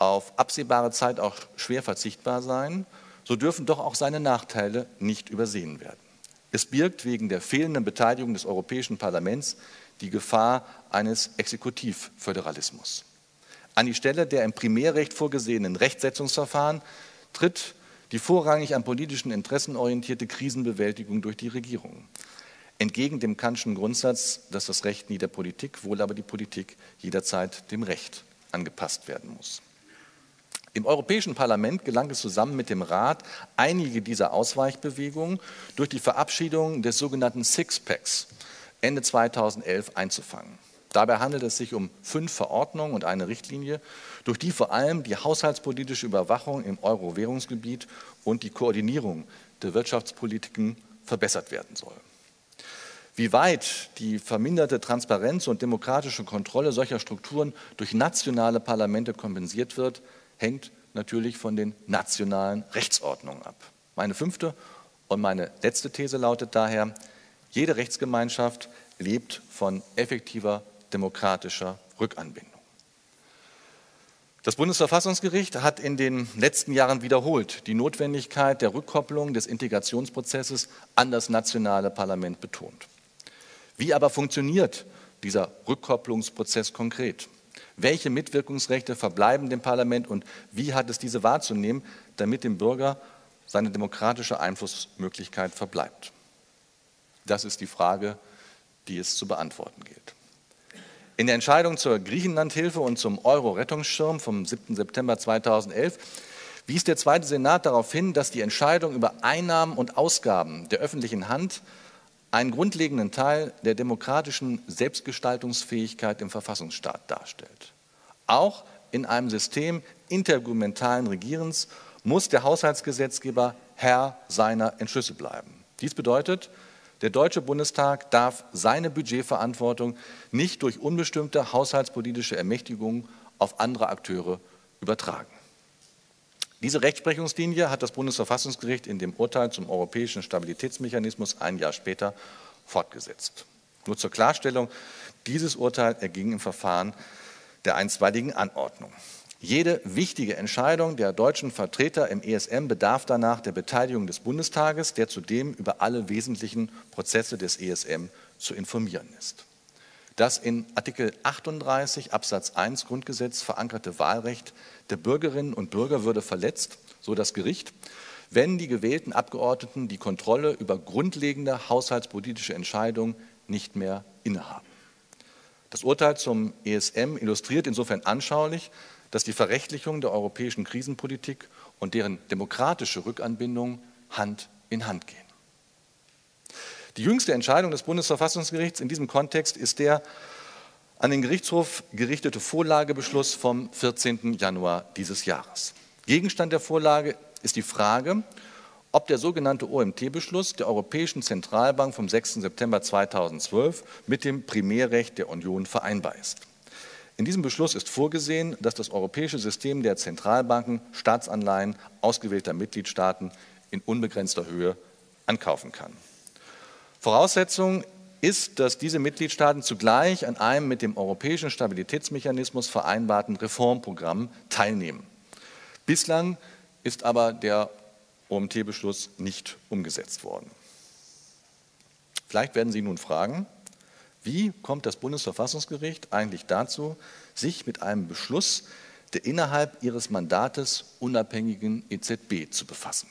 auf absehbare Zeit auch schwer verzichtbar sein, so dürfen doch auch seine Nachteile nicht übersehen werden. Es birgt wegen der fehlenden Beteiligung des Europäischen Parlaments die Gefahr eines Exekutivföderalismus. An die Stelle der im Primärrecht vorgesehenen Rechtsetzungsverfahren tritt die vorrangig an politischen Interessen orientierte Krisenbewältigung durch die Regierung. Entgegen dem Kantschen Grundsatz, dass das Recht nie der Politik, wohl aber die Politik jederzeit dem Recht angepasst werden muss. Im Europäischen Parlament gelang es zusammen mit dem Rat, einige dieser Ausweichbewegungen durch die Verabschiedung des sogenannten Sixpacks Ende 2011 einzufangen. Dabei handelt es sich um fünf Verordnungen und eine Richtlinie, durch die vor allem die haushaltspolitische Überwachung im Euro-Währungsgebiet und die Koordinierung der Wirtschaftspolitiken verbessert werden soll. Wie weit die verminderte Transparenz und demokratische Kontrolle solcher Strukturen durch nationale Parlamente kompensiert wird, hängt natürlich von den nationalen Rechtsordnungen ab. Meine fünfte und meine letzte These lautet daher, jede Rechtsgemeinschaft lebt von effektiver demokratischer Rückanbindung. Das Bundesverfassungsgericht hat in den letzten Jahren wiederholt die Notwendigkeit der Rückkopplung des Integrationsprozesses an das nationale Parlament betont. Wie aber funktioniert dieser Rückkopplungsprozess konkret? Welche Mitwirkungsrechte verbleiben dem Parlament und wie hat es diese wahrzunehmen, damit dem Bürger seine demokratische Einflussmöglichkeit verbleibt? Das ist die Frage, die es zu beantworten gilt. In der Entscheidung zur Griechenlandhilfe und zum Euro-Rettungsschirm vom 7. September 2011 wies der Zweite Senat darauf hin, dass die Entscheidung über Einnahmen und Ausgaben der öffentlichen Hand einen grundlegenden Teil der demokratischen Selbstgestaltungsfähigkeit im Verfassungsstaat darstellt. Auch in einem System intergouvernementalen Regierens muss der Haushaltsgesetzgeber Herr seiner Entschlüsse bleiben. Dies bedeutet, der Deutsche Bundestag darf seine Budgetverantwortung nicht durch unbestimmte haushaltspolitische Ermächtigungen auf andere Akteure übertragen. Diese Rechtsprechungslinie hat das Bundesverfassungsgericht in dem Urteil zum europäischen Stabilitätsmechanismus ein Jahr später fortgesetzt. Nur zur Klarstellung, dieses Urteil erging im Verfahren der einstweiligen Anordnung. Jede wichtige Entscheidung der deutschen Vertreter im ESM bedarf danach der Beteiligung des Bundestages, der zudem über alle wesentlichen Prozesse des ESM zu informieren ist. Das in Artikel 38 Absatz 1 Grundgesetz verankerte Wahlrecht der Bürgerinnen und Bürger würde verletzt, so das Gericht, wenn die gewählten Abgeordneten die Kontrolle über grundlegende haushaltspolitische Entscheidungen nicht mehr innehaben. Das Urteil zum ESM illustriert insofern anschaulich, dass die Verrechtlichung der europäischen Krisenpolitik und deren demokratische Rückanbindung Hand in Hand gehen. Die jüngste Entscheidung des Bundesverfassungsgerichts in diesem Kontext ist der an den Gerichtshof gerichtete Vorlagebeschluss vom 14. Januar dieses Jahres. Gegenstand der Vorlage ist die Frage, ob der sogenannte OMT-Beschluss der Europäischen Zentralbank vom 6. September 2012 mit dem Primärrecht der Union vereinbar ist. In diesem Beschluss ist vorgesehen, dass das europäische System der Zentralbanken Staatsanleihen ausgewählter Mitgliedstaaten in unbegrenzter Höhe ankaufen kann. Voraussetzung ist, dass diese Mitgliedstaaten zugleich an einem mit dem europäischen Stabilitätsmechanismus vereinbarten Reformprogramm teilnehmen. Bislang ist aber der OMT-Beschluss nicht umgesetzt worden. Vielleicht werden Sie nun fragen, wie kommt das Bundesverfassungsgericht eigentlich dazu, sich mit einem Beschluss der innerhalb ihres Mandates unabhängigen EZB zu befassen?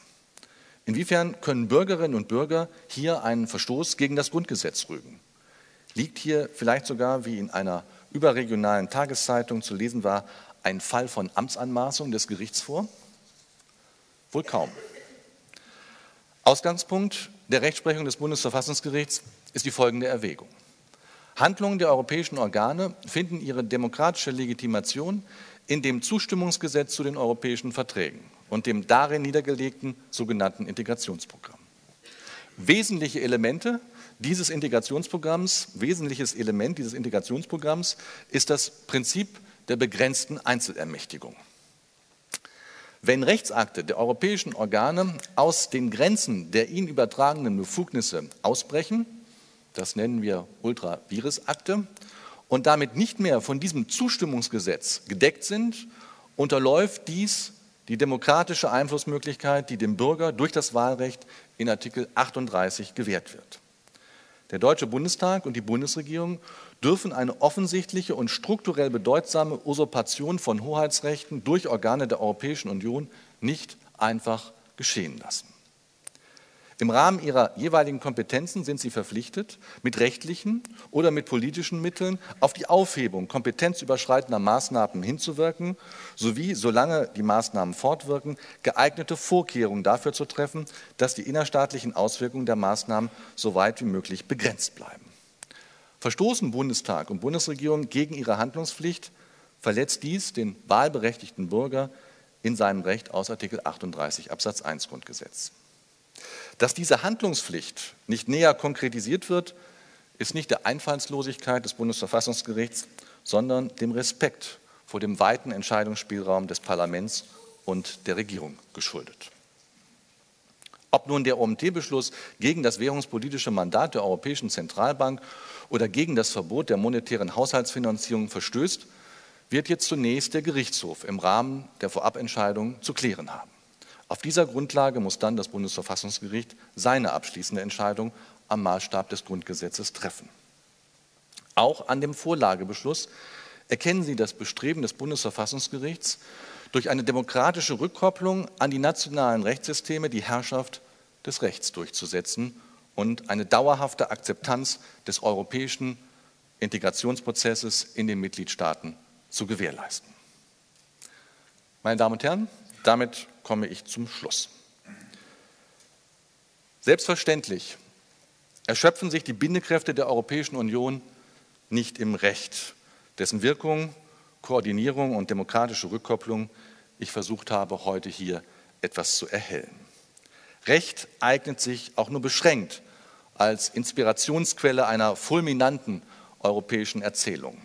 Inwiefern können Bürgerinnen und Bürger hier einen Verstoß gegen das Grundgesetz rügen? Liegt hier vielleicht sogar, wie in einer überregionalen Tageszeitung zu lesen war, ein Fall von Amtsanmaßung des Gerichts vor? Wohl kaum. Ausgangspunkt der Rechtsprechung des Bundesverfassungsgerichts ist die folgende Erwägung. Handlungen der europäischen Organe finden ihre demokratische Legitimation in dem Zustimmungsgesetz zu den europäischen Verträgen und dem darin niedergelegten sogenannten Integrationsprogramm. Wesentliche Elemente dieses Integrationsprogramms, wesentliches Element dieses Integrationsprogramms ist das Prinzip der begrenzten Einzelermächtigung. Wenn Rechtsakte der europäischen Organe aus den Grenzen der ihnen übertragenen Befugnisse ausbrechen, das nennen wir Ultravirus-Akte, und damit nicht mehr von diesem Zustimmungsgesetz gedeckt sind, unterläuft dies die demokratische Einflussmöglichkeit, die dem Bürger durch das Wahlrecht in Artikel 38 gewährt wird. Der Deutsche Bundestag und die Bundesregierung dürfen eine offensichtliche und strukturell bedeutsame Usurpation von Hoheitsrechten durch Organe der Europäischen Union nicht einfach geschehen lassen. Im Rahmen ihrer jeweiligen Kompetenzen sind sie verpflichtet, mit rechtlichen oder mit politischen Mitteln auf die Aufhebung kompetenzüberschreitender Maßnahmen hinzuwirken, sowie, solange die Maßnahmen fortwirken, geeignete Vorkehrungen dafür zu treffen, dass die innerstaatlichen Auswirkungen der Maßnahmen so weit wie möglich begrenzt bleiben. Verstoßen Bundestag und Bundesregierung gegen ihre Handlungspflicht, verletzt dies den wahlberechtigten Bürger in seinem Recht aus Artikel 38 Absatz 1 Grundgesetz. Dass diese Handlungspflicht nicht näher konkretisiert wird, ist nicht der Einfallslosigkeit des Bundesverfassungsgerichts, sondern dem Respekt vor dem weiten Entscheidungsspielraum des Parlaments und der Regierung geschuldet. Ob nun der OMT-Beschluss gegen das währungspolitische Mandat der Europäischen Zentralbank oder gegen das Verbot der monetären Haushaltsfinanzierung verstößt, wird jetzt zunächst der Gerichtshof im Rahmen der Vorabentscheidung zu klären haben. Auf dieser Grundlage muss dann das Bundesverfassungsgericht seine abschließende Entscheidung am Maßstab des Grundgesetzes treffen. Auch an dem Vorlagebeschluss erkennen Sie das Bestreben des Bundesverfassungsgerichts, durch eine demokratische Rückkopplung an die nationalen Rechtssysteme die Herrschaft des Rechts durchzusetzen und eine dauerhafte Akzeptanz des europäischen Integrationsprozesses in den Mitgliedstaaten zu gewährleisten. Meine Damen und Herren, damit komme ich zum Schluss. Selbstverständlich erschöpfen sich die Bindekräfte der Europäischen Union nicht im Recht, dessen Wirkung, Koordinierung und demokratische Rückkopplung ich versucht habe, heute hier etwas zu erhellen. Recht eignet sich auch nur beschränkt als Inspirationsquelle einer fulminanten europäischen Erzählung.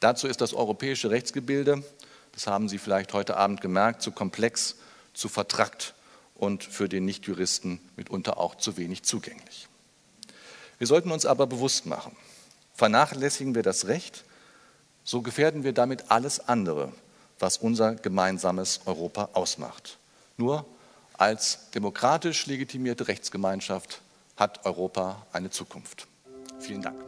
Dazu ist das europäische Rechtsgebilde, das haben Sie vielleicht heute Abend gemerkt, zu komplex, zu vertrackt und für den Nichtjuristen mitunter auch zu wenig zugänglich. Wir sollten uns aber bewusst machen, vernachlässigen wir das Recht, so gefährden wir damit alles andere, was unser gemeinsames Europa ausmacht. Nur als demokratisch legitimierte Rechtsgemeinschaft hat Europa eine Zukunft. Vielen Dank.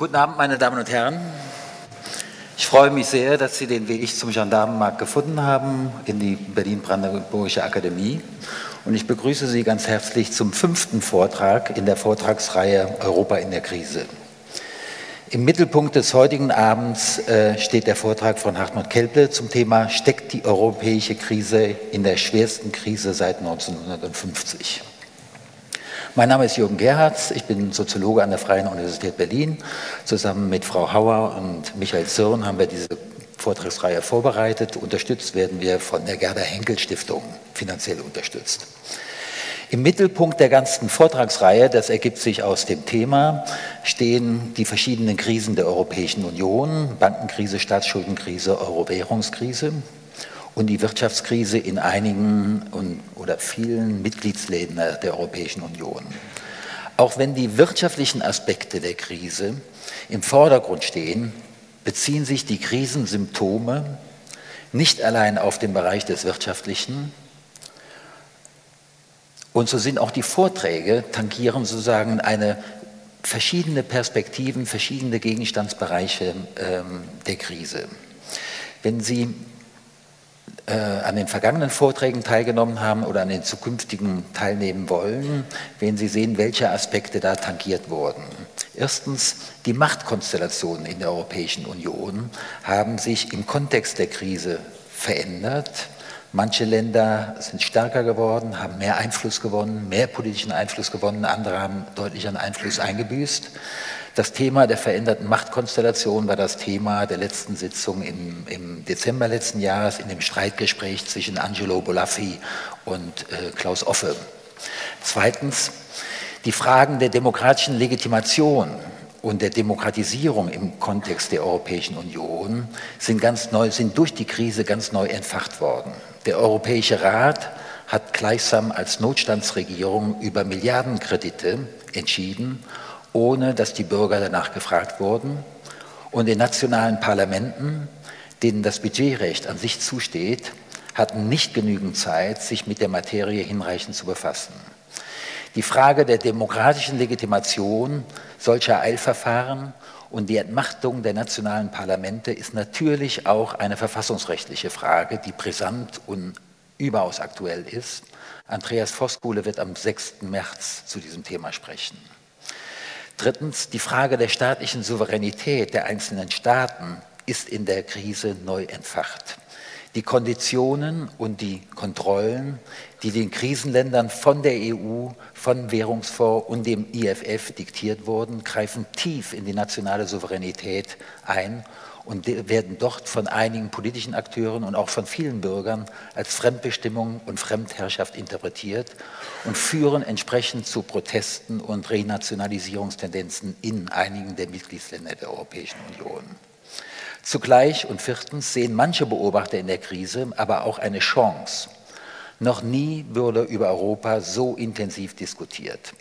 Guten Abend, meine Damen und Herren. Ich freue mich sehr, dass Sie den Weg zum Gendarmenmarkt gefunden haben in die Berlin-Brandenburgische Akademie. Und ich begrüße Sie ganz herzlich zum fünften Vortrag in der Vortragsreihe Europa in der Krise. Im Mittelpunkt des heutigen Abends äh, steht der Vortrag von Hartmut Kelple zum Thema Steckt die europäische Krise in der schwersten Krise seit 1950? Mein Name ist Jürgen Gerhards, ich bin Soziologe an der Freien Universität Berlin. Zusammen mit Frau Hauer und Michael Zirn haben wir diese Vortragsreihe vorbereitet. Unterstützt werden wir von der Gerda Henkel Stiftung, finanziell unterstützt. Im Mittelpunkt der ganzen Vortragsreihe, das ergibt sich aus dem Thema, stehen die verschiedenen Krisen der Europäischen Union, Bankenkrise, Staatsschuldenkrise, Euro-Währungskrise und die Wirtschaftskrise in einigen und, oder vielen Mitgliedsläden der Europäischen Union. Auch wenn die wirtschaftlichen Aspekte der Krise im Vordergrund stehen, beziehen sich die Krisensymptome nicht allein auf den Bereich des Wirtschaftlichen, und so sind auch die Vorträge, tangieren sozusagen eine verschiedene Perspektiven, verschiedene Gegenstandsbereiche ähm, der Krise. Wenn Sie äh, an den vergangenen Vorträgen teilgenommen haben oder an den zukünftigen teilnehmen wollen, werden Sie sehen, welche Aspekte da tangiert wurden. Erstens, die Machtkonstellationen in der Europäischen Union haben sich im Kontext der Krise verändert. Manche Länder sind stärker geworden, haben mehr Einfluss gewonnen, mehr politischen Einfluss gewonnen, andere haben deutlich an Einfluss eingebüßt. Das Thema der veränderten Machtkonstellation war das Thema der letzten Sitzung im, im Dezember letzten Jahres in dem Streitgespräch zwischen Angelo Bolaffi und äh, Klaus Offe. Zweitens, die Fragen der demokratischen Legitimation und der Demokratisierung im Kontext der Europäischen Union sind, ganz neu, sind durch die Krise ganz neu entfacht worden. Der Europäische Rat hat gleichsam als Notstandsregierung über Milliardenkredite entschieden ohne dass die Bürger danach gefragt wurden. Und in nationalen Parlamenten, denen das Budgetrecht an sich zusteht, hatten nicht genügend Zeit, sich mit der Materie hinreichend zu befassen. Die Frage der demokratischen Legitimation solcher Eilverfahren und die Entmachtung der nationalen Parlamente ist natürlich auch eine verfassungsrechtliche Frage, die brisant und überaus aktuell ist. Andreas Voskuhle wird am 6. März zu diesem Thema sprechen. Drittens, die Frage der staatlichen Souveränität der einzelnen Staaten ist in der Krise neu entfacht. Die Konditionen und die Kontrollen, die den Krisenländern von der EU, von Währungsfonds und dem IFF diktiert wurden, greifen tief in die nationale Souveränität ein und werden dort von einigen politischen Akteuren und auch von vielen Bürgern als Fremdbestimmung und Fremdherrschaft interpretiert und führen entsprechend zu Protesten und Renationalisierungstendenzen in einigen der Mitgliedsländer der Europäischen Union. Zugleich und viertens sehen manche Beobachter in der Krise aber auch eine Chance. Noch nie wurde über Europa so intensiv diskutiert.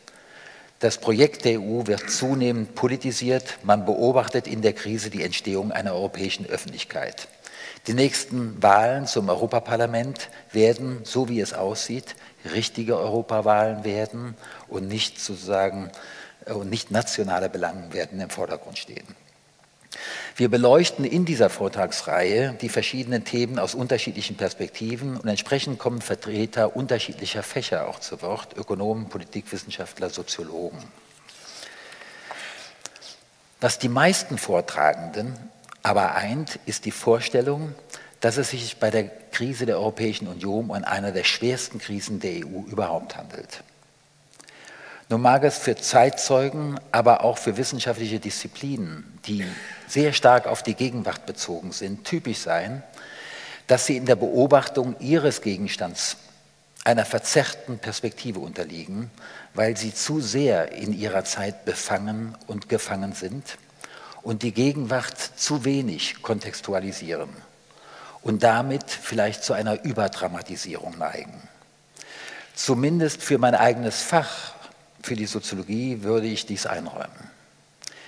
Das Projekt der EU wird zunehmend politisiert. Man beobachtet in der Krise die Entstehung einer europäischen Öffentlichkeit. Die nächsten Wahlen zum Europaparlament werden, so wie es aussieht, richtige Europawahlen werden und nicht sozusagen und nicht nationale Belange werden im Vordergrund stehen. Wir beleuchten in dieser Vortragsreihe die verschiedenen Themen aus unterschiedlichen Perspektiven und entsprechend kommen Vertreter unterschiedlicher Fächer auch zu Wort, Ökonomen, Politikwissenschaftler, Soziologen. Was die meisten Vortragenden aber eint, ist die Vorstellung, dass es sich bei der Krise der Europäischen Union um eine der schwersten Krisen der EU überhaupt handelt. Nun mag es für Zeitzeugen, aber auch für wissenschaftliche Disziplinen, die sehr stark auf die Gegenwart bezogen sind, typisch sein, dass sie in der Beobachtung ihres Gegenstands einer verzerrten Perspektive unterliegen, weil sie zu sehr in ihrer Zeit befangen und gefangen sind und die Gegenwart zu wenig kontextualisieren und damit vielleicht zu einer Überdramatisierung neigen. Zumindest für mein eigenes Fach für die Soziologie würde ich dies einräumen.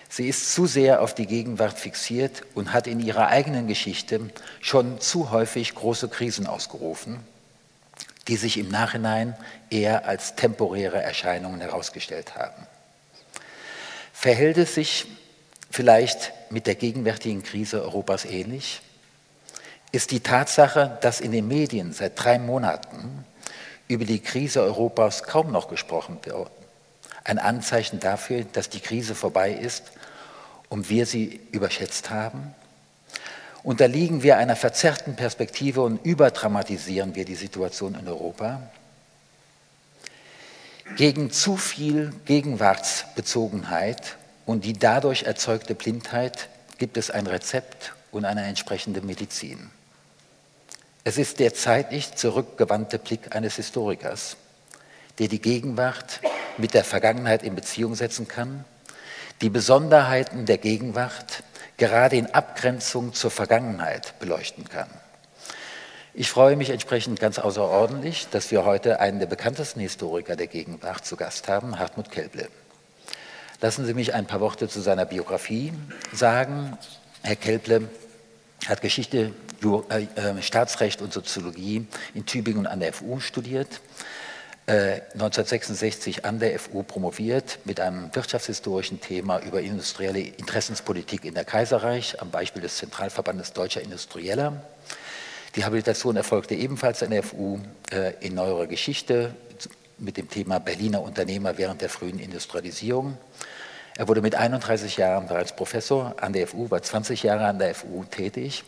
Sie ist zu sehr auf die Gegenwart fixiert und hat in ihrer eigenen Geschichte schon zu häufig große Krisen ausgerufen, die sich im Nachhinein eher als temporäre Erscheinungen herausgestellt haben. Verhält es sich vielleicht mit der gegenwärtigen Krise Europas ähnlich? Ist die Tatsache, dass in den Medien seit drei Monaten über die Krise Europas kaum noch gesprochen wird, ein Anzeichen dafür, dass die Krise vorbei ist und wir sie überschätzt haben? Unterliegen wir einer verzerrten Perspektive und überdramatisieren wir die Situation in Europa? Gegen zu viel Gegenwartsbezogenheit und die dadurch erzeugte Blindheit gibt es ein Rezept und eine entsprechende Medizin. Es ist der zeitlich zurückgewandte Blick eines Historikers, der die Gegenwart mit der Vergangenheit in Beziehung setzen kann die Besonderheiten der Gegenwart gerade in Abgrenzung zur Vergangenheit beleuchten kann. Ich freue mich entsprechend ganz außerordentlich, dass wir heute einen der bekanntesten Historiker der Gegenwart zu Gast haben, Hartmut Kelble. Lassen Sie mich ein paar Worte zu seiner Biografie sagen. Herr Kelble hat Geschichte, äh, äh, Staatsrecht und Soziologie in Tübingen an der FU studiert 1966 äh, an der FU promoviert mit einem wirtschaftshistorischen Thema über industrielle Interessenspolitik in der Kaiserreich am Beispiel des Zentralverbandes Deutscher Industrieller. Die Habilitation erfolgte ebenfalls an der FU äh, in neuerer Geschichte mit dem Thema Berliner Unternehmer während der frühen Industrialisierung. Er wurde mit 31 Jahren bereits Professor an der FU, war 20 Jahre an der FU tätig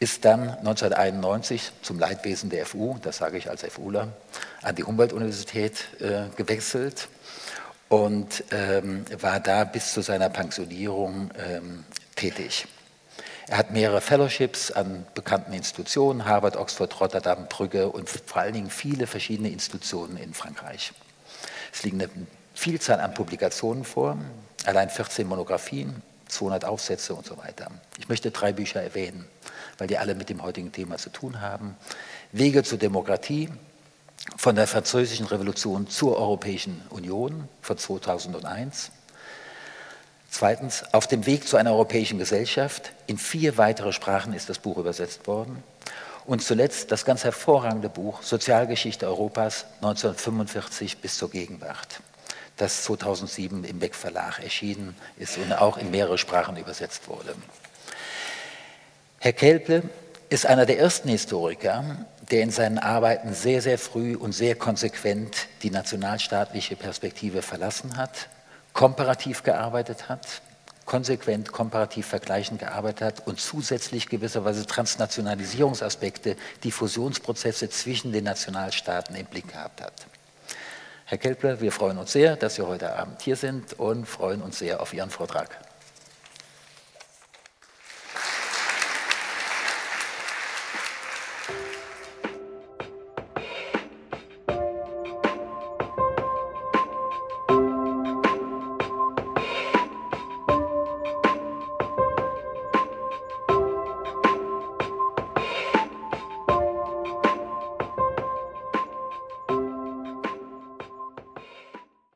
ist dann 1991 zum Leidwesen der FU, das sage ich als FUler, an die Humboldt-Universität äh, gewechselt und ähm, war da bis zu seiner Pensionierung ähm, tätig. Er hat mehrere Fellowships an bekannten Institutionen, Harvard, Oxford, Rotterdam, Brügge und vor allen Dingen viele verschiedene Institutionen in Frankreich. Es liegen eine Vielzahl an Publikationen vor, allein 14 Monographien, 200 Aufsätze und so weiter. Ich möchte drei Bücher erwähnen weil die alle mit dem heutigen Thema zu tun haben. Wege zur Demokratie von der Französischen Revolution zur Europäischen Union von 2001. Zweitens, auf dem Weg zu einer europäischen Gesellschaft. In vier weitere Sprachen ist das Buch übersetzt worden. Und zuletzt das ganz hervorragende Buch Sozialgeschichte Europas 1945 bis zur Gegenwart, das 2007 im Beck Verlag erschienen ist und auch in mehrere Sprachen übersetzt wurde. Herr Kelple ist einer der ersten Historiker, der in seinen Arbeiten sehr, sehr früh und sehr konsequent die nationalstaatliche Perspektive verlassen hat, komparativ gearbeitet hat, konsequent komparativ vergleichend gearbeitet hat und zusätzlich gewisserweise Transnationalisierungsaspekte, die Fusionsprozesse zwischen den Nationalstaaten im Blick gehabt hat. Herr Kelple, wir freuen uns sehr, dass Sie heute Abend hier sind und freuen uns sehr auf Ihren Vortrag.